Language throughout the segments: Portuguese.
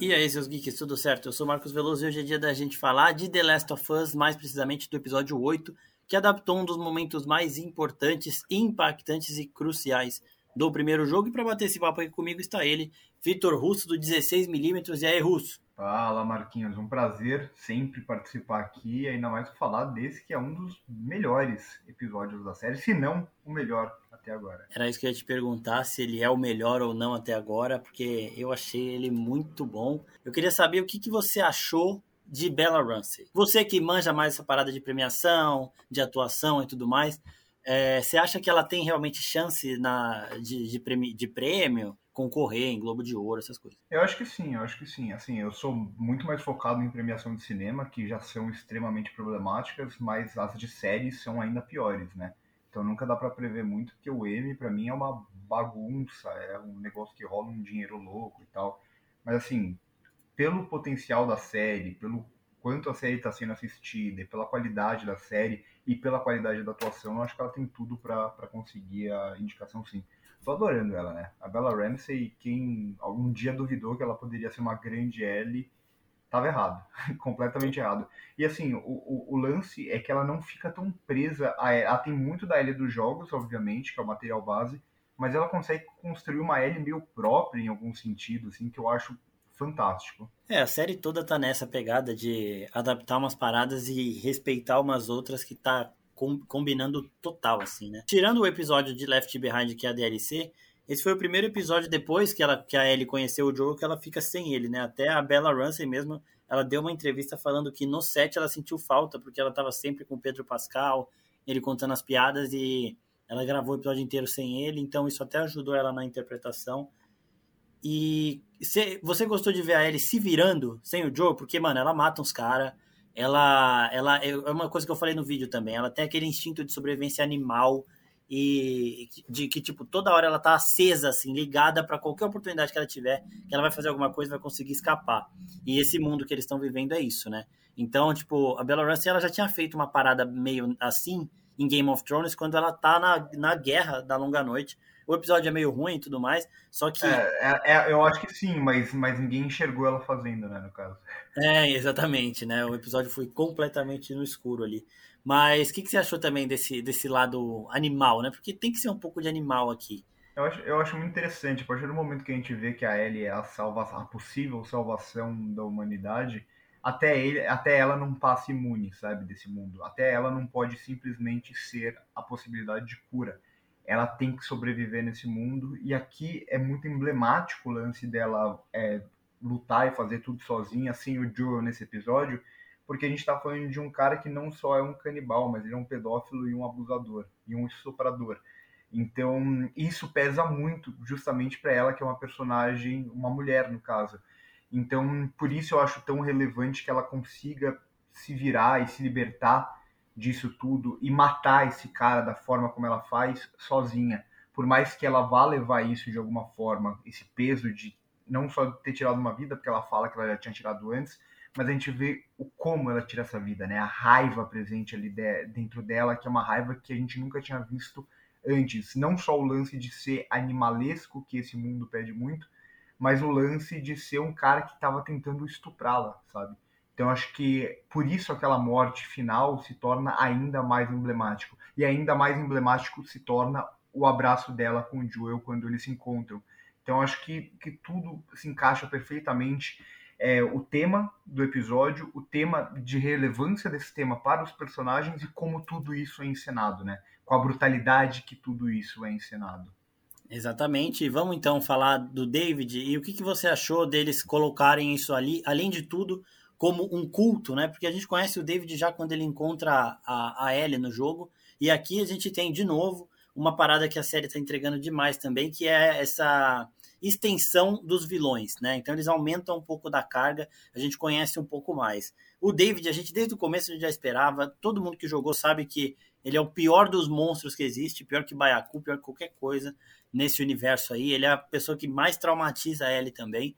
E aí, seus geeks, tudo certo? Eu sou Marcos Veloso e hoje é dia da gente falar de The Last of Us, mais precisamente do episódio 8, que adaptou um dos momentos mais importantes, impactantes e cruciais do primeiro jogo. E para bater esse papo aqui comigo está ele, Vitor Russo, do 16mm. E aí, Russo? Fala, Marquinhos. Um prazer sempre participar aqui, ainda mais falar desse que é um dos melhores episódios da série, se não o melhor até agora. Era isso que eu ia te perguntar, se ele é o melhor ou não até agora, porque eu achei ele muito bom. Eu queria saber o que, que você achou de Bella Ramsey. Você que manja mais essa parada de premiação, de atuação e tudo mais, é, você acha que ela tem realmente chance na, de, de, prêmio, de prêmio? concorrer em Globo de Ouro, essas coisas. Eu acho que sim, eu acho que sim. Assim, eu sou muito mais focado em premiação de cinema, que já são extremamente problemáticas, mas as de séries são ainda piores, né? Então nunca dá para prever muito, porque o M para mim é uma bagunça, é um negócio que rola um dinheiro louco e tal. Mas assim, pelo potencial da série, pelo quanto a série está sendo assistida, pela qualidade da série e pela qualidade da atuação, eu acho que ela tem tudo para conseguir a indicação sim. Tô adorando ela, né? A Bella Ramsey, quem algum dia duvidou que ela poderia ser uma grande L, tava errado. completamente errado. E assim, o, o, o, lance é que ela não fica tão presa. A, ela tem muito da L dos jogos, obviamente, que é o material base, mas ela consegue construir uma L meio própria em algum sentido, assim, que eu acho fantástico. É, a série toda tá nessa pegada de adaptar umas paradas e respeitar umas outras que tá com, combinando total, assim, né? Tirando o episódio de Left Behind, que é a DLC, esse foi o primeiro episódio depois que, ela, que a Ellie conheceu o Joe que ela fica sem ele, né? Até a Bella Ramsey mesmo, ela deu uma entrevista falando que no set ela sentiu falta, porque ela estava sempre com o Pedro Pascal, ele contando as piadas e ela gravou o episódio inteiro sem ele, então isso até ajudou ela na interpretação. E você gostou de ver a Ellie se virando sem o Joe? Porque, mano, ela mata uns caras, ela, ela é uma coisa que eu falei no vídeo também. Ela tem aquele instinto de sobrevivência animal e de que tipo toda hora ela tá acesa assim, ligada para qualquer oportunidade que ela tiver, que ela vai fazer alguma coisa, vai conseguir escapar. E esse mundo que eles estão vivendo é isso, né? Então, tipo, a Bella Ramsey ela já tinha feito uma parada meio assim em Game of Thrones quando ela tá na, na guerra da longa noite o episódio é meio ruim e tudo mais, só que. É, é, é, eu acho que sim, mas, mas ninguém enxergou ela fazendo, né, no caso. É, exatamente, né? O episódio foi completamente no escuro ali. Mas o que, que você achou também desse, desse lado animal, né? Porque tem que ser um pouco de animal aqui. Eu acho, eu acho muito interessante, a partir do momento que a gente vê que a Ellie é a, a possível salvação da humanidade, até, ele, até ela não passa imune, sabe, desse mundo. Até ela não pode simplesmente ser a possibilidade de cura ela tem que sobreviver nesse mundo. E aqui é muito emblemático o lance dela é, lutar e fazer tudo sozinha, assim o Joel nesse episódio, porque a gente está falando de um cara que não só é um canibal, mas ele é um pedófilo e um abusador, e um estuprador. Então, isso pesa muito justamente para ela, que é uma personagem, uma mulher no caso. Então, por isso eu acho tão relevante que ela consiga se virar e se libertar disso tudo e matar esse cara da forma como ela faz sozinha. Por mais que ela vá levar isso de alguma forma, esse peso de não só ter tirado uma vida, porque ela fala que ela já tinha tirado antes, mas a gente vê o como ela tira essa vida, né? A raiva presente ali de, dentro dela, que é uma raiva que a gente nunca tinha visto antes. Não só o lance de ser animalesco, que esse mundo pede muito, mas o lance de ser um cara que estava tentando estuprá-la, sabe? Então acho que por isso aquela morte final se torna ainda mais emblemático. E ainda mais emblemático se torna o abraço dela com o Joel quando eles se encontram. Então acho que, que tudo se encaixa perfeitamente. É, o tema do episódio, o tema de relevância desse tema para os personagens e como tudo isso é encenado, né? Com a brutalidade que tudo isso é encenado. Exatamente. Vamos então falar do David e o que, que você achou deles colocarem isso ali, além de tudo, como um culto, né? Porque a gente conhece o David já quando ele encontra a, a Ellie no jogo. E aqui a gente tem de novo uma parada que a série está entregando demais também, que é essa extensão dos vilões, né? Então eles aumentam um pouco da carga, a gente conhece um pouco mais. O David, a gente desde o começo a gente já esperava, todo mundo que jogou sabe que ele é o pior dos monstros que existe, pior que Baiacu, pior que qualquer coisa nesse universo aí. Ele é a pessoa que mais traumatiza a Ellie também.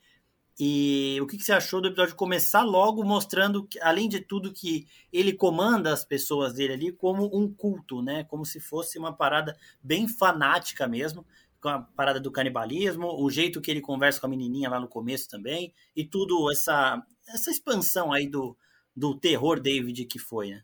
E o que, que, você achou do episódio começar logo mostrando, que, além de tudo, que ele comanda as pessoas dele ali como um culto, né? Como se fosse uma parada bem fanática mesmo. Com a parada do canibalismo, o jeito que ele conversa com a menininha lá no começo também, e tudo essa, essa expansão aí do, do terror David que foi, né?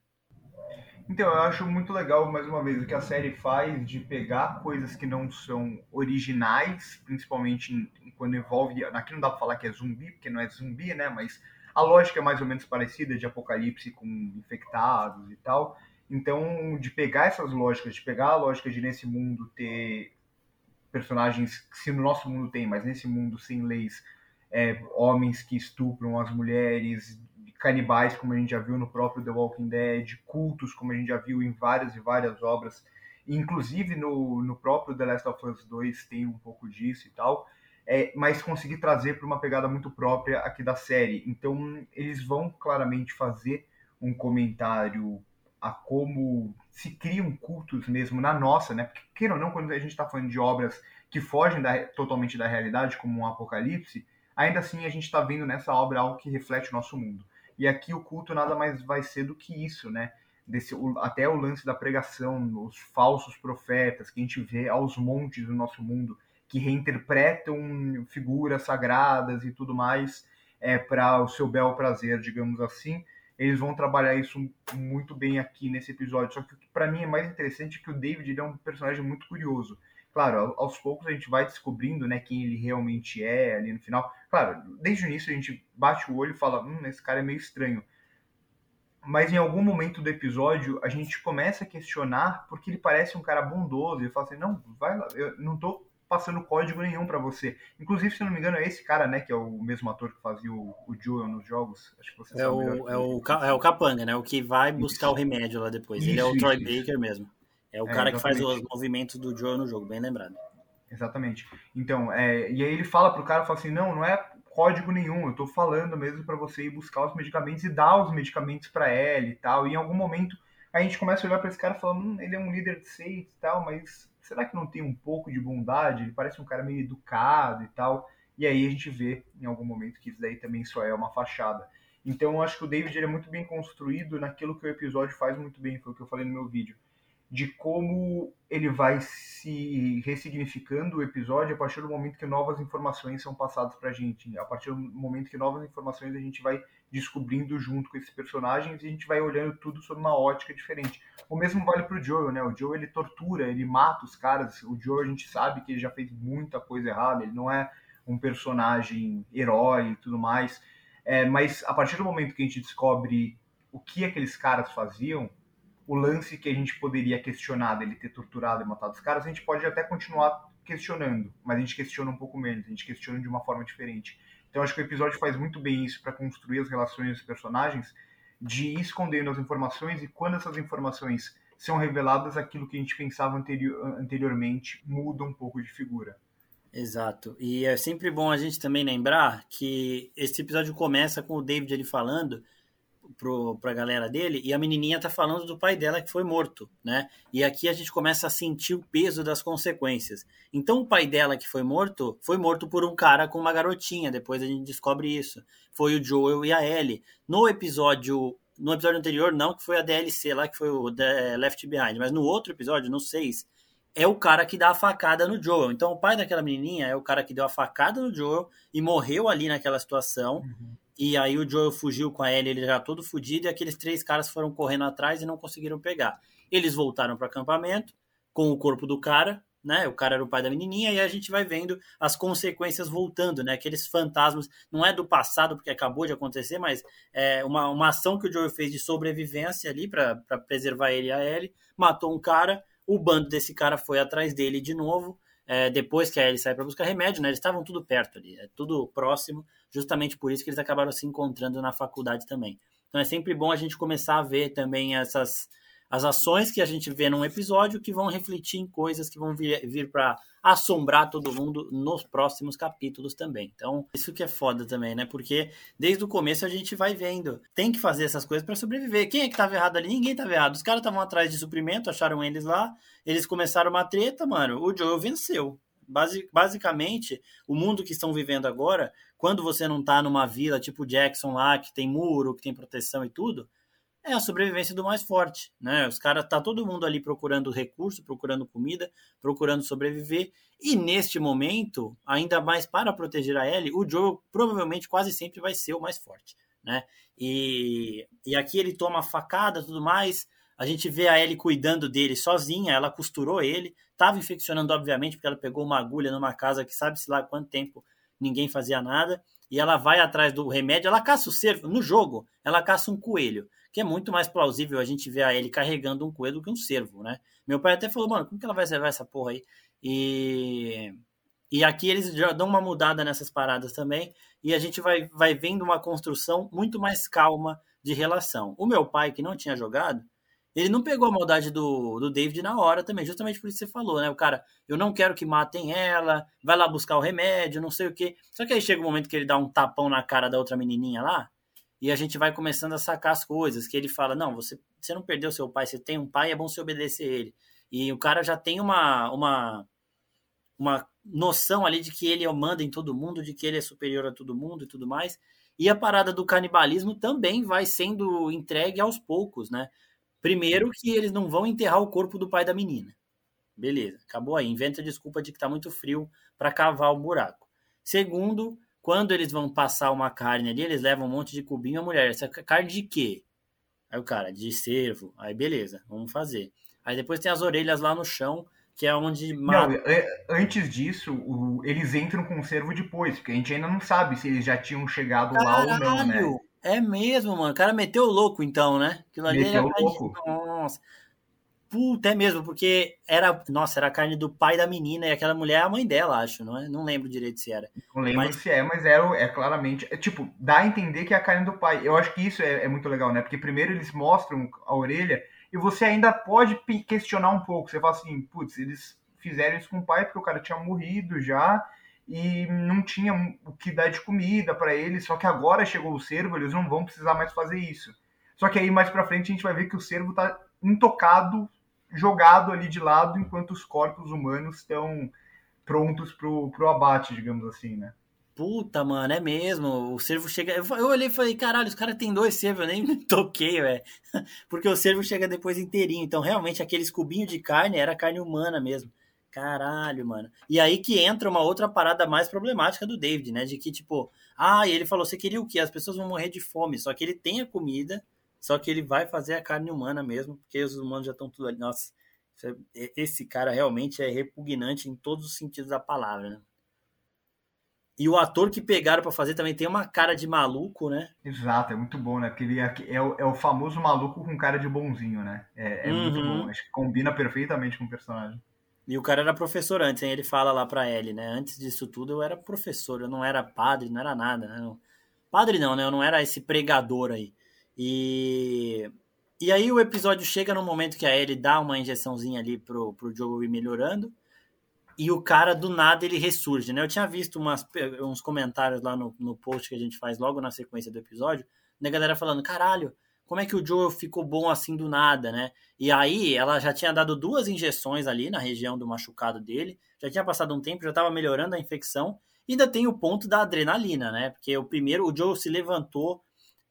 Então, eu acho muito legal, mais uma vez, o que a série faz de pegar coisas que não são originais, principalmente quando envolve. Aqui não dá pra falar que é zumbi, porque não é zumbi, né? Mas a lógica é mais ou menos parecida de apocalipse com infectados e tal. Então, de pegar essas lógicas, de pegar a lógica de nesse mundo ter personagens que se no nosso mundo tem, mas nesse mundo sem leis, é, homens que estupram as mulheres, canibais, como a gente já viu no próprio The Walking Dead, cultos, como a gente já viu em várias e várias obras, inclusive no, no próprio The Last of Us 2 tem um pouco disso e tal, é, mas conseguir trazer para uma pegada muito própria aqui da série. Então, eles vão claramente fazer um comentário a como se criam cultos mesmo na nossa, né? Porque, queira ou não, quando a gente está falando de obras que fogem da, totalmente da realidade, como um apocalipse, ainda assim a gente está vendo nessa obra algo que reflete o nosso mundo. E aqui o culto nada mais vai ser do que isso, né? Desse, o, até o lance da pregação, os falsos profetas que a gente vê aos montes do nosso mundo, que reinterpretam figuras sagradas e tudo mais é, para o seu bel prazer, digamos assim. Eles vão trabalhar isso muito bem aqui nesse episódio. Só que para mim é mais interessante que o David é um personagem muito curioso claro, aos poucos a gente vai descobrindo, né, quem ele realmente é ali no final. Claro, desde o início a gente bate o olho e fala, hum, esse cara é meio estranho. Mas em algum momento do episódio a gente começa a questionar porque ele parece um cara bondoso. Ele fala assim, não, vai lá, eu não tô passando código nenhum para você. Inclusive, se não me engano, é esse cara, né, que é o mesmo ator que fazia o, o Joel nos jogos. Acho que você é o, é o, é o Capanga, né, o que vai buscar isso. o remédio lá depois. Isso, ele é o isso, Troy Baker mesmo. É o é, cara que faz os movimentos do Joe no jogo, bem lembrado. Exatamente. Então, é, e aí ele fala pro cara, fala assim, não, não é código nenhum, eu tô falando mesmo para você ir buscar os medicamentos e dar os medicamentos para ela e tal. E em algum momento a gente começa a olhar para esse cara falando, hum, ele é um líder de seita e tal, mas será que não tem um pouco de bondade? Ele parece um cara meio educado e tal. E aí a gente vê em algum momento que isso daí também só é uma fachada. Então eu acho que o David ele é muito bem construído naquilo que o episódio faz muito bem, foi o que eu falei no meu vídeo de como ele vai se ressignificando o episódio a partir do momento que novas informações são passadas para a gente. A partir do momento que novas informações a gente vai descobrindo junto com esses personagens e a gente vai olhando tudo sob uma ótica diferente. O mesmo vale para o Joe, né? O Joe ele tortura, ele mata os caras. O Joe a gente sabe que ele já fez muita coisa errada, ele não é um personagem herói e tudo mais. É, mas a partir do momento que a gente descobre o que aqueles caras faziam, o lance que a gente poderia questionar dele ter torturado e matado os caras, a gente pode até continuar questionando, mas a gente questiona um pouco menos, a gente questiona de uma forma diferente. Então acho que o episódio faz muito bem isso para construir as relações dos personagens, de ir escondendo as informações e quando essas informações são reveladas, aquilo que a gente pensava anterior, anteriormente muda um pouco de figura. Exato. E é sempre bom a gente também lembrar que esse episódio começa com o David ele falando pro, pra galera dele, e a menininha tá falando do pai dela que foi morto, né? E aqui a gente começa a sentir o peso das consequências. Então o pai dela que foi morto, foi morto por um cara com uma garotinha, depois a gente descobre isso. Foi o Joel e a Ellie. No episódio no episódio anterior, não, que foi a DLC lá, que foi o The Left Behind, mas no outro episódio, no 6, é o cara que dá a facada no Joel. Então o pai daquela menininha é o cara que deu a facada no Joel e morreu ali naquela situação. Uhum. E aí o Joel fugiu com a Ellie, ele já todo fudido, e aqueles três caras foram correndo atrás e não conseguiram pegar. Eles voltaram para o acampamento com o corpo do cara, né? O cara era o pai da menininha, e a gente vai vendo as consequências voltando, né? Aqueles fantasmas, não é do passado, porque acabou de acontecer, mas é uma, uma ação que o Joel fez de sobrevivência ali para preservar ele e a Ellie, matou um cara, o bando desse cara foi atrás dele de novo, é, depois que a Ellie sai para buscar remédio, né? Eles estavam tudo perto ali, é tudo próximo justamente por isso que eles acabaram se encontrando na faculdade também. Então é sempre bom a gente começar a ver também essas as ações que a gente vê num episódio que vão refletir em coisas que vão vir, vir para assombrar todo mundo nos próximos capítulos também. Então, isso que é foda também, né? Porque desde o começo a gente vai vendo, tem que fazer essas coisas para sobreviver. Quem é que tava errado ali? Ninguém tava errado. Os caras estavam atrás de suprimento, acharam eles lá, eles começaram uma treta, mano. O Joe venceu. Basi basicamente, o mundo que estão vivendo agora, quando você não está numa vila tipo Jackson lá, que tem muro, que tem proteção e tudo, é a sobrevivência do mais forte, né? Os caras tá todo mundo ali procurando recurso, procurando comida, procurando sobreviver, e neste momento, ainda mais para proteger a Ellie, o Joe provavelmente quase sempre vai ser o mais forte, né? E, e aqui ele toma facada, tudo mais. A gente vê a Ellie cuidando dele sozinha, ela costurou ele, tava infeccionando obviamente porque ela pegou uma agulha numa casa que sabe-se lá quanto tempo ninguém fazia nada, e ela vai atrás do remédio, ela caça o cervo, no jogo, ela caça um coelho que é muito mais plausível a gente ver ele carregando um coelho do que um cervo, né? Meu pai até falou, mano, como que ela vai levar essa porra aí? E, e aqui eles já dão uma mudada nessas paradas também, e a gente vai, vai vendo uma construção muito mais calma de relação. O meu pai, que não tinha jogado, ele não pegou a maldade do, do David na hora também, justamente por isso que você falou, né? O cara, eu não quero que matem ela, vai lá buscar o remédio, não sei o quê. Só que aí chega o um momento que ele dá um tapão na cara da outra menininha lá, e a gente vai começando a sacar as coisas, que ele fala, não, você, você não perdeu seu pai, você tem um pai, é bom você obedecer ele. E o cara já tem uma, uma, uma noção ali de que ele manda em todo mundo, de que ele é superior a todo mundo e tudo mais. E a parada do canibalismo também vai sendo entregue aos poucos, né? Primeiro que eles não vão enterrar o corpo do pai da menina. Beleza, acabou aí. Inventa a desculpa de que tá muito frio para cavar o buraco. Segundo, quando eles vão passar uma carne ali, eles levam um monte de cubinho. A mulher, essa carne de quê? Aí o cara, de cervo. Aí beleza, vamos fazer. Aí depois tem as orelhas lá no chão, que é onde. Não, é, antes disso, o, eles entram com o cervo depois, porque a gente ainda não sabe se eles já tinham chegado Caralho, lá ou não, né? É mesmo, mano. O cara meteu o louco então, né? Aquilo ali meteu o louco. Nossa. Puta, é mesmo, porque era, nossa, era a carne do pai da menina e aquela mulher é a mãe dela, acho, não é? Não lembro direito se era. Não lembro mas... se é, mas é, é claramente, é, tipo, dá a entender que é a carne do pai. Eu acho que isso é, é muito legal, né? Porque primeiro eles mostram a orelha e você ainda pode questionar um pouco. Você fala assim, putz, eles fizeram isso com o pai porque o cara tinha morrido já e não tinha o que dar de comida para ele, só que agora chegou o cervo, eles não vão precisar mais fazer isso. Só que aí mais para frente a gente vai ver que o cervo tá intocado jogado ali de lado enquanto os corpos humanos estão prontos pro, pro abate, digamos assim, né? Puta, mano, é mesmo. O cervo chega. Eu olhei e falei, caralho, os caras têm dois cervos, eu nem me toquei, velho. Porque o cervo chega depois inteirinho. Então, realmente, aqueles cubinhos de carne era carne humana mesmo. Caralho, mano. E aí que entra uma outra parada mais problemática do David, né? De que, tipo, ah, ele falou, você queria o quê? As pessoas vão morrer de fome. Só que ele tem a comida, só que ele vai fazer a carne humana mesmo, porque os humanos já estão tudo ali. Nossa, é, esse cara realmente é repugnante em todos os sentidos da palavra, né? E o ator que pegaram para fazer também tem uma cara de maluco, né? Exato, é muito bom, né? Porque ele é, é, o, é o famoso maluco com cara de bonzinho, né? É, é uhum. muito bom, acho que combina perfeitamente com o personagem. E o cara era professor antes, hein? ele fala lá pra Ellie, né? Antes disso tudo eu era professor, eu não era padre, não era nada, né? Padre não, né? Eu não era esse pregador aí. E, e aí o episódio chega no momento que a Ellie dá uma injeçãozinha ali pro, pro jogo ir melhorando. E o cara, do nada, ele ressurge, né? Eu tinha visto umas, uns comentários lá no, no post que a gente faz logo na sequência do episódio, da galera falando, caralho, como é que o Joel ficou bom assim do nada, né? E aí ela já tinha dado duas injeções ali na região do machucado dele, já tinha passado um tempo, já estava melhorando a infecção, e ainda tem o ponto da adrenalina, né? Porque o primeiro, o Joel se levantou,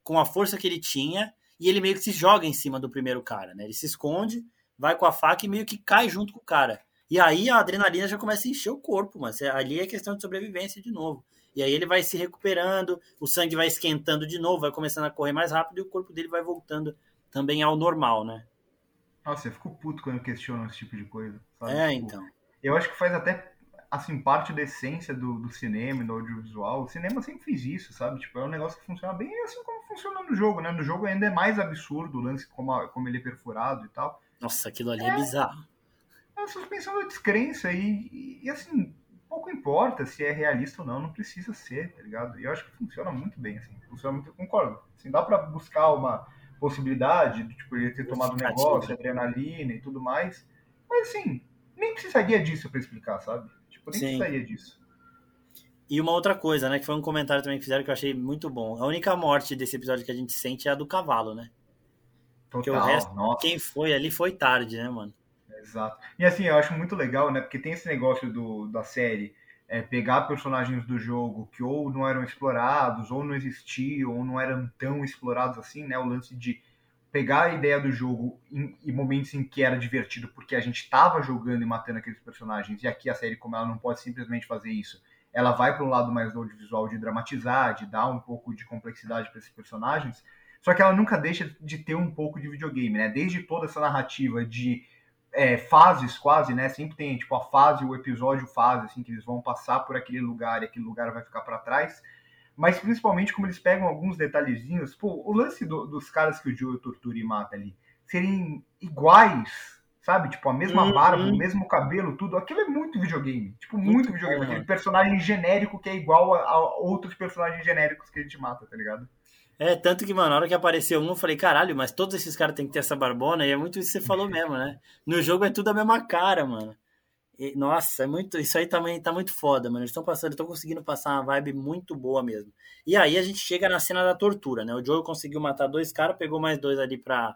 com a força que ele tinha e ele meio que se joga em cima do primeiro cara, né? Ele se esconde, vai com a faca e meio que cai junto com o cara. E aí a adrenalina já começa a encher o corpo, mas ali é questão de sobrevivência de novo. E aí ele vai se recuperando, o sangue vai esquentando de novo, vai começando a correr mais rápido e o corpo dele vai voltando também ao normal, né? Nossa, eu fico puto quando eu questiono esse tipo de coisa. Sabe? É, tipo, então. Eu acho que faz até assim, parte da essência do, do cinema e do audiovisual. O cinema sempre fez isso, sabe? Tipo, é um negócio que funciona bem assim como funciona no jogo, né? No jogo ainda é mais absurdo o lance como, como ele é perfurado e tal. Nossa, aquilo ali é, é bizarro. É uma suspensão da descrença e, e, assim, pouco importa se é realista ou não, não precisa ser, tá ligado? E eu acho que funciona muito bem, assim. Funciona muito, concordo. Assim, dá pra buscar uma possibilidade de, tipo, ele ter tomado um negócio, adrenalina e tudo mais. Mas, assim, nem precisaria disso para explicar, sabe? Tipo, nem Sim. precisaria disso. E uma outra coisa, né, que foi um comentário também que fizeram que eu achei muito bom. A única morte desse episódio que a gente sente é a do cavalo, né? Total, Porque o resto, nossa. quem foi ali foi tarde, né, mano? Exato. E assim, eu acho muito legal, né? Porque tem esse negócio do, da série é, pegar personagens do jogo que ou não eram explorados, ou não existiam, ou não eram tão explorados assim, né? O lance de pegar a ideia do jogo em, em, momentos em que era divertido, porque a gente estava jogando e matando aqueles personagens, e aqui a série, como ela não pode simplesmente fazer isso, ela vai para um lado mais do audiovisual de dramatizar, de dar um pouco de complexidade para esses personagens, só que ela nunca deixa de ter um pouco de videogame, né? Desde toda essa narrativa de é, fases quase, né? Sempre tem tipo a fase, o episódio fase, assim, que eles vão passar por aquele lugar e aquele lugar vai ficar para trás. Mas principalmente como eles pegam alguns detalhezinhos. Pô, o lance do, dos caras que o Joe tortura e mata ali serem iguais, sabe? Tipo, a mesma uhum. barba, o mesmo cabelo, tudo. Aquilo é muito videogame. Tipo, muito, muito videogame. Bom, aquele personagem genérico que é igual a, a outros personagens genéricos que a gente mata, tá ligado? É, tanto que, mano, na hora que apareceu um, eu falei, caralho, mas todos esses caras têm que ter essa barbona, e é muito isso que você falou mesmo, né? No jogo é tudo a mesma cara, mano. E, nossa, é muito. Isso aí também tá muito foda, mano. Eles estão passando, estão conseguindo passar uma vibe muito boa mesmo. E aí a gente chega na cena da tortura, né? O Joe conseguiu matar dois caras, pegou mais dois ali pra,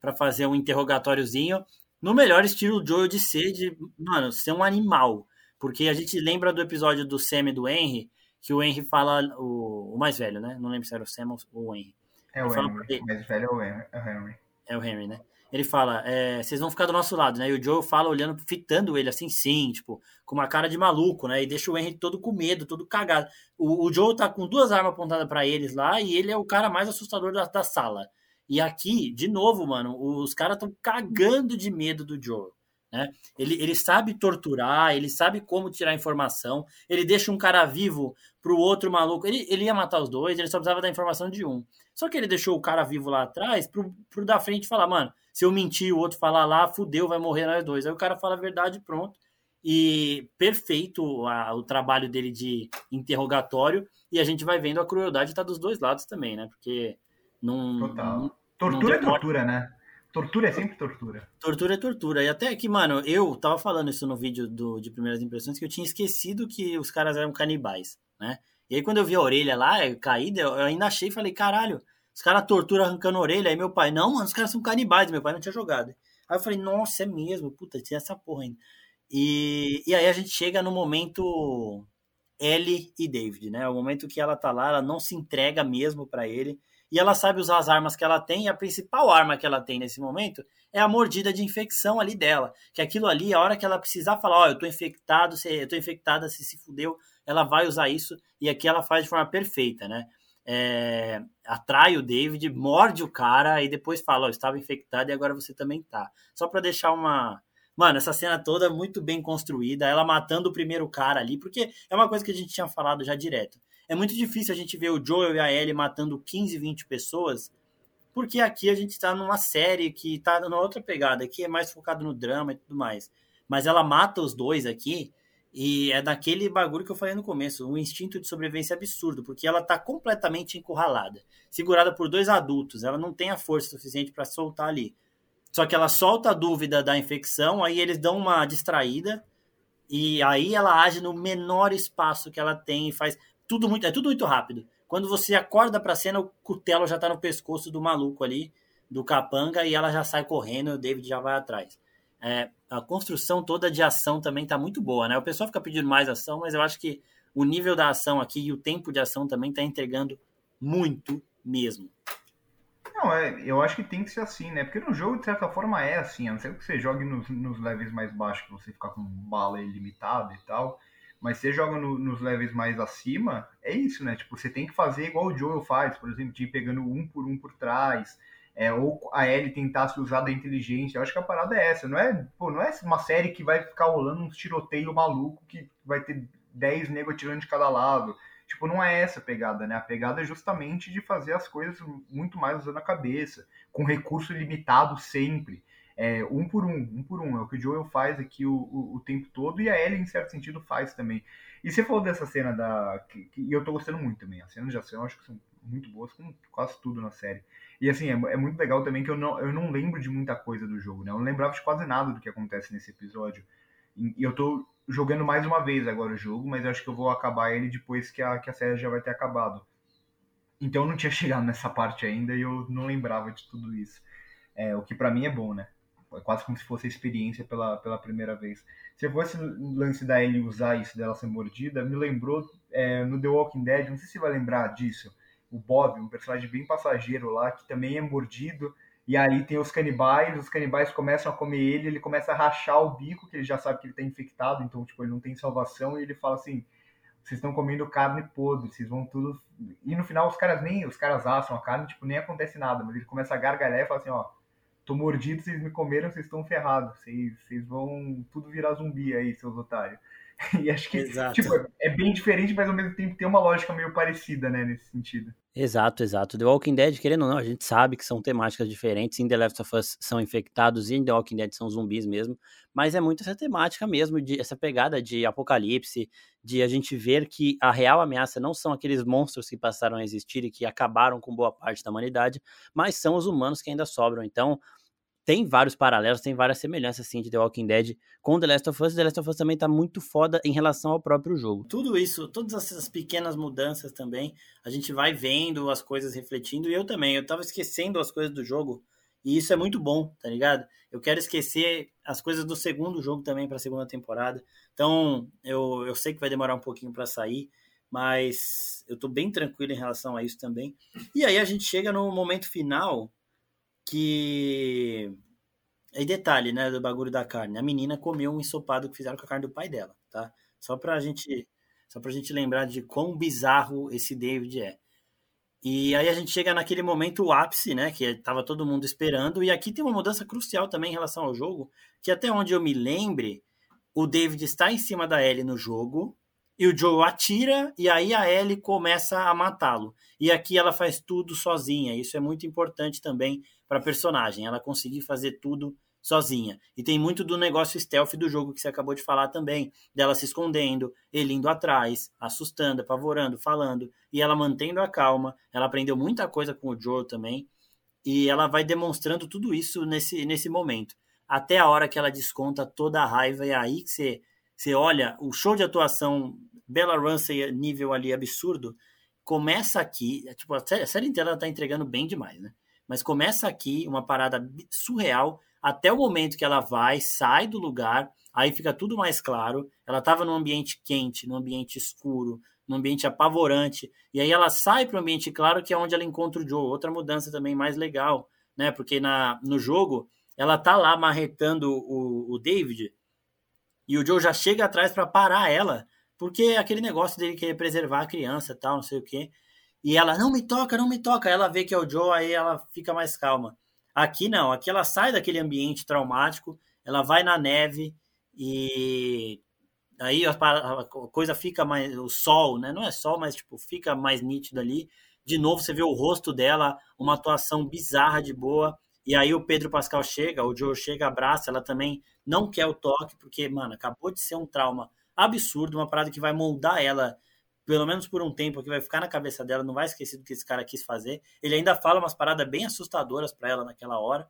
pra fazer um interrogátóriozinho. No melhor estilo Joe de ser, de, mano, ser um animal. Porque a gente lembra do episódio do Sam e do Henry, que o Henry fala, o, o mais velho, né? Não lembro se era o Sam ou o Henry. É o Henry, o mais velho é o Henry. É o Henry, né? Ele fala, é, vocês vão ficar do nosso lado, né? E o Joe fala olhando, fitando ele assim, sim, tipo, com uma cara de maluco, né? E deixa o Henry todo com medo, todo cagado. O, o Joe tá com duas armas apontadas para eles lá e ele é o cara mais assustador da, da sala. E aqui, de novo, mano, os caras estão cagando de medo do Joe. Né? Ele, ele sabe torturar, ele sabe como tirar informação, ele deixa um cara vivo pro outro maluco. Ele, ele ia matar os dois, ele só precisava da informação de um. Só que ele deixou o cara vivo lá atrás pro, pro da frente falar, mano, se eu mentir o outro falar lá, fudeu, vai morrer nós dois. Aí o cara fala a verdade pronto. E perfeito a, o trabalho dele de interrogatório. E a gente vai vendo a crueldade tá dos dois lados também, né? Porque não. Total. Tortura não é tortura, né? Tortura é sempre tortura. Tortura é tortura. E até que, mano, eu tava falando isso no vídeo do, de primeiras impressões, que eu tinha esquecido que os caras eram canibais, né? E aí quando eu vi a orelha lá, caída, eu ainda achei e falei, caralho, os caras torturam arrancando a orelha. Aí meu pai, não, mano, os caras são canibais. Meu pai não tinha jogado. Aí eu falei, nossa, é mesmo, puta, tinha essa porra ainda. E, e aí a gente chega no momento Ellie e David, né? O momento que ela tá lá, ela não se entrega mesmo para ele e ela sabe usar as armas que ela tem, e a principal arma que ela tem nesse momento é a mordida de infecção ali dela. Que aquilo ali, a hora que ela precisar falar, ó, oh, eu tô infectado, eu tô infectada, se se fudeu, ela vai usar isso, e aqui ela faz de forma perfeita, né? É, atrai o David, morde o cara e depois fala, ó, oh, estava infectado e agora você também tá. Só para deixar uma, Mano, essa cena toda muito bem construída, ela matando o primeiro cara ali, porque é uma coisa que a gente tinha falado já direto. É muito difícil a gente ver o Joel e a Ellie matando 15, 20 pessoas, porque aqui a gente está numa série que está numa outra pegada, que é mais focado no drama e tudo mais. Mas ela mata os dois aqui, e é daquele bagulho que eu falei no começo, um instinto de sobrevivência absurdo, porque ela está completamente encurralada, segurada por dois adultos, ela não tem a força suficiente para soltar ali. Só que ela solta a dúvida da infecção, aí eles dão uma distraída, e aí ela age no menor espaço que ela tem e faz tudo muito, é tudo muito rápido. Quando você acorda pra cena, o cutelo já tá no pescoço do maluco ali, do capanga, e ela já sai correndo o David já vai atrás. É, a construção toda de ação também tá muito boa, né? O pessoal fica pedindo mais ação, mas eu acho que o nível da ação aqui e o tempo de ação também tá entregando muito mesmo. Não, é, eu acho que tem que ser assim, né? Porque no jogo, de certa forma, é assim. A não ser que você jogue nos, nos levels mais baixos, que você fica com bala ilimitada e tal. Mas você joga no, nos levels mais acima, é isso, né? Tipo, você tem que fazer igual o Joel faz, por exemplo, de ir pegando um por um por trás. É, ou a Ellie tentar se usar da inteligência. Eu acho que a parada é essa. Não é, pô, não é uma série que vai ficar rolando uns tiroteio maluco que vai ter 10 negros atirando de cada lado. Tipo, não é essa a pegada, né? A pegada é justamente de fazer as coisas muito mais usando a cabeça, com recurso limitado sempre é, um por um, um por um. É o que o Joel faz aqui o, o, o, tempo todo e a Ellie, em certo sentido, faz também. E você falou dessa cena da. Que, que, e eu tô gostando muito também. As cenas de ação eu acho que são muito boas, como quase tudo na série. E assim, é, é, muito legal também que eu não, eu não lembro de muita coisa do jogo, né? Eu não lembrava de quase nada do que acontece nesse episódio. E, eu tô jogando mais uma vez agora o jogo, mas eu acho que eu vou acabar ele depois que a, que a série já vai ter acabado. Então eu não tinha chegado nessa parte ainda e eu não lembrava de tudo isso. É, o que para mim é bom, né? É quase como se fosse a experiência pela, pela primeira vez. Se fosse o lance da Ellie usar isso dela ser mordida, me lembrou é, no The Walking Dead, não sei se você vai lembrar disso, o Bob, um personagem bem passageiro lá, que também é mordido, E aí tem os canibais, os canibais começam a comer ele, ele começa a rachar o bico, que ele já sabe que ele tá infectado, então, tipo, ele não tem salvação, e ele fala assim, vocês estão comendo carne podre, vocês vão tudo... E no final os caras nem, os caras assam a carne, tipo, nem acontece nada, mas ele começa a gargalhar e fala assim, ó, tô mordido, vocês me comeram, vocês estão ferrados, vocês, vocês vão tudo virar zumbi aí, seus otários. E acho que tipo, é bem diferente, mas ao mesmo tempo tem uma lógica meio parecida, né, nesse sentido. Exato, exato. The Walking Dead, querendo ou não, a gente sabe que são temáticas diferentes. Em The Last of Us são infectados e em The Walking Dead são zumbis mesmo. Mas é muito essa temática mesmo, de essa pegada de apocalipse, de a gente ver que a real ameaça não são aqueles monstros que passaram a existir e que acabaram com boa parte da humanidade, mas são os humanos que ainda sobram. Então, tem vários paralelos, tem várias semelhanças, assim, de The Walking Dead com The Last of Us. The Last of Us também tá muito foda em relação ao próprio jogo. Tudo isso, todas essas pequenas mudanças também, a gente vai vendo as coisas refletindo, e eu também, eu tava esquecendo as coisas do jogo, e isso é muito bom, tá ligado? Eu quero esquecer as coisas do segundo jogo também pra segunda temporada. Então, eu, eu sei que vai demorar um pouquinho para sair, mas eu tô bem tranquilo em relação a isso também. E aí a gente chega no momento final que. E detalhe, né, do bagulho da carne. A menina comeu um ensopado que fizeram com a carne do pai dela, tá? Só pra gente, só pra gente lembrar de quão bizarro esse David é. E aí a gente chega naquele momento o ápice, né, que tava todo mundo esperando, e aqui tem uma mudança crucial também em relação ao jogo, que até onde eu me lembre, o David está em cima da Ellie no jogo, e o Joe atira e aí a Ellie começa a matá-lo. E aqui ela faz tudo sozinha. Isso é muito importante também para personagem, ela conseguir fazer tudo sozinha. E tem muito do negócio stealth do jogo que você acabou de falar também, dela se escondendo, ele indo atrás, assustando, apavorando, falando, e ela mantendo a calma. Ela aprendeu muita coisa com o Joe também, e ela vai demonstrando tudo isso nesse, nesse momento. Até a hora que ela desconta toda a raiva, e é aí que você, você olha o show de atuação Bella Ramsey nível ali absurdo, começa aqui, tipo, a série inteira ela tá entregando bem demais, né? Mas começa aqui uma parada surreal até o momento que ela vai, sai do lugar, aí fica tudo mais claro. Ela estava num ambiente quente, num ambiente escuro, num ambiente apavorante, e aí ela sai para o ambiente claro, que é onde ela encontra o Joe. Outra mudança também mais legal, né? Porque na, no jogo ela tá lá marretando o, o David e o Joe já chega atrás para parar ela, porque é aquele negócio dele querer preservar a criança, tal, não sei o quê. E ela, não me toca, não me toca. Ela vê que é o Joe, aí ela fica mais calma. Aqui não, aqui ela sai daquele ambiente traumático, ela vai na neve e aí a, coisa fica mais. O sol, né? Não é sol, mas tipo, fica mais nítido ali. De novo, você vê o rosto dela, uma atuação bizarra de boa. E aí o Pedro Pascal chega, o Joe chega, abraça, ela também não quer o toque, porque, mano, acabou de ser um trauma absurdo, uma parada que vai moldar ela pelo menos por um tempo, que vai ficar na cabeça dela, não vai esquecer do que esse cara quis fazer. Ele ainda fala umas paradas bem assustadoras para ela naquela hora.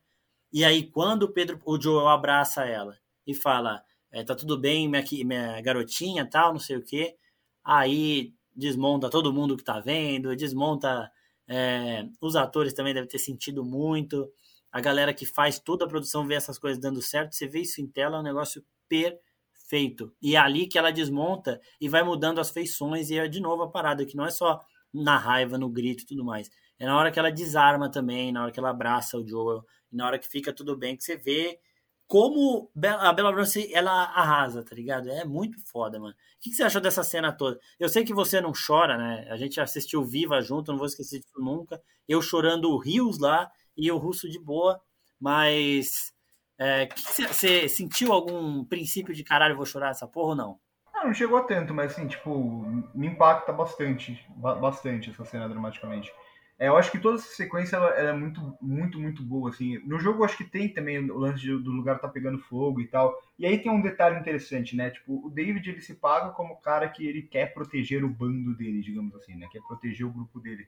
E aí, quando o Pedro, o Joel abraça ela e fala: é, tá tudo bem, minha, minha garotinha, tal, não sei o que. Aí desmonta todo mundo que tá vendo, desmonta. É, os atores também devem ter sentido muito. A galera que faz toda a produção vê essas coisas dando certo. Você vê isso em tela, é um negócio perfeito feito. E é ali que ela desmonta e vai mudando as feições, e é de novo a parada, que não é só na raiva, no grito e tudo mais. É na hora que ela desarma também, na hora que ela abraça o Joel, na hora que fica tudo bem, que você vê como a Bella Ramsey, ela arrasa, tá ligado? É muito foda, mano. O que você achou dessa cena toda? Eu sei que você não chora, né? A gente assistiu Viva junto, não vou esquecer disso nunca. Eu chorando Rios lá e o Russo de boa, mas é, você sentiu algum princípio de caralho, vou chorar essa porra ou não? Não, não chegou a tanto, mas assim, tipo, me impacta bastante, bastante essa cena dramaticamente. É, eu acho que toda essa sequência ela, ela, é muito, muito, muito boa, assim. No jogo eu acho que tem também o lance de, do lugar tá pegando fogo e tal. E aí tem um detalhe interessante, né? Tipo, o David ele se paga como o cara que ele quer proteger o bando dele, digamos assim, né? Quer proteger o grupo dele.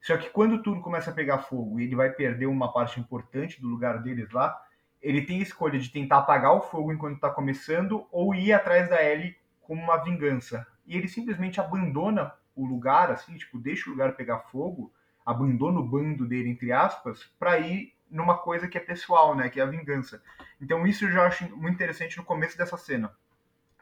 Só que quando tudo começa a pegar fogo e ele vai perder uma parte importante do lugar deles lá, ele tem a escolha de tentar apagar o fogo enquanto está começando ou ir atrás da Ellie como uma vingança. E ele simplesmente abandona o lugar, assim, tipo, deixa o lugar pegar fogo, abandona o bando dele, entre aspas, para ir numa coisa que é pessoal, né, que é a vingança. Então isso eu já acho muito interessante no começo dessa cena.